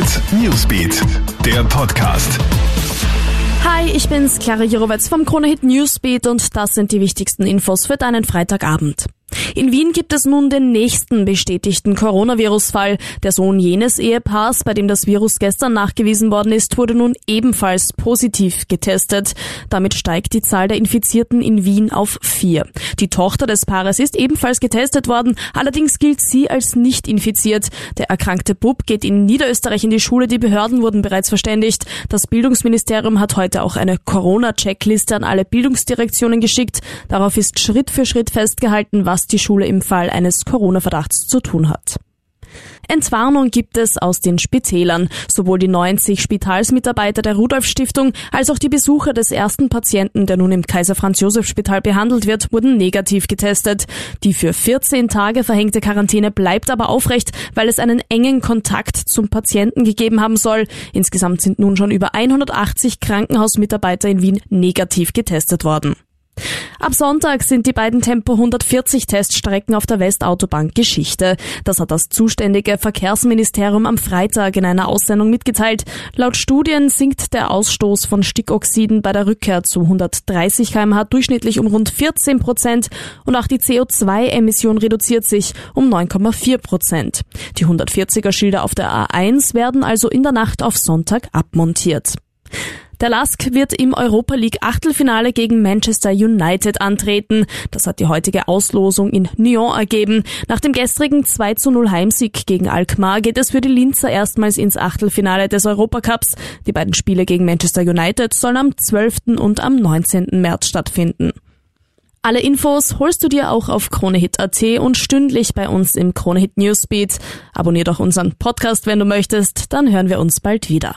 Hit Newsbeat, der Podcast. Hi, ich bin's, Clara Jirovetz vom Krone Hit Newsbeat und das sind die wichtigsten Infos für deinen Freitagabend. In Wien gibt es nun den nächsten bestätigten Coronavirus-Fall. Der Sohn jenes Ehepaars, bei dem das Virus gestern nachgewiesen worden ist, wurde nun ebenfalls positiv getestet. Damit steigt die Zahl der Infizierten in Wien auf vier. Die Tochter des Paares ist ebenfalls getestet worden, allerdings gilt sie als nicht infiziert. Der erkrankte Bub geht in Niederösterreich in die Schule, die Behörden wurden bereits verständigt. Das Bildungsministerium hat heute auch eine Corona-Checkliste an alle Bildungsdirektionen geschickt. Darauf ist Schritt für Schritt festgehalten, was die Schule im Fall eines Corona-Verdachts zu tun hat. Entwarnung gibt es aus den Spitälern. Sowohl die 90 Spitalsmitarbeiter der Rudolf Stiftung als auch die Besucher des ersten Patienten, der nun im Kaiser Franz Josef Spital behandelt wird, wurden negativ getestet. Die für 14 Tage verhängte Quarantäne bleibt aber aufrecht, weil es einen engen Kontakt zum Patienten gegeben haben soll. Insgesamt sind nun schon über 180 Krankenhausmitarbeiter in Wien negativ getestet worden. Ab Sonntag sind die beiden Tempo 140 Teststrecken auf der Westautobahn Geschichte. Das hat das zuständige Verkehrsministerium am Freitag in einer Aussendung mitgeteilt. Laut Studien sinkt der Ausstoß von Stickoxiden bei der Rückkehr zu 130 kmh durchschnittlich um rund 14 Prozent und auch die CO2-Emission reduziert sich um 9,4 Prozent. Die 140er Schilder auf der A1 werden also in der Nacht auf Sonntag abmontiert. Der Lask wird im Europa League Achtelfinale gegen Manchester United antreten. Das hat die heutige Auslosung in Nyon ergeben. Nach dem gestrigen 2 zu 0 Heimsieg gegen Alkmaar geht es für die Linzer erstmals ins Achtelfinale des Europacups. Die beiden Spiele gegen Manchester United sollen am 12. und am 19. März stattfinden. Alle Infos holst du dir auch auf KroneHit.at und stündlich bei uns im KroneHit Newsbeat. Abonnier doch unseren Podcast, wenn du möchtest, dann hören wir uns bald wieder.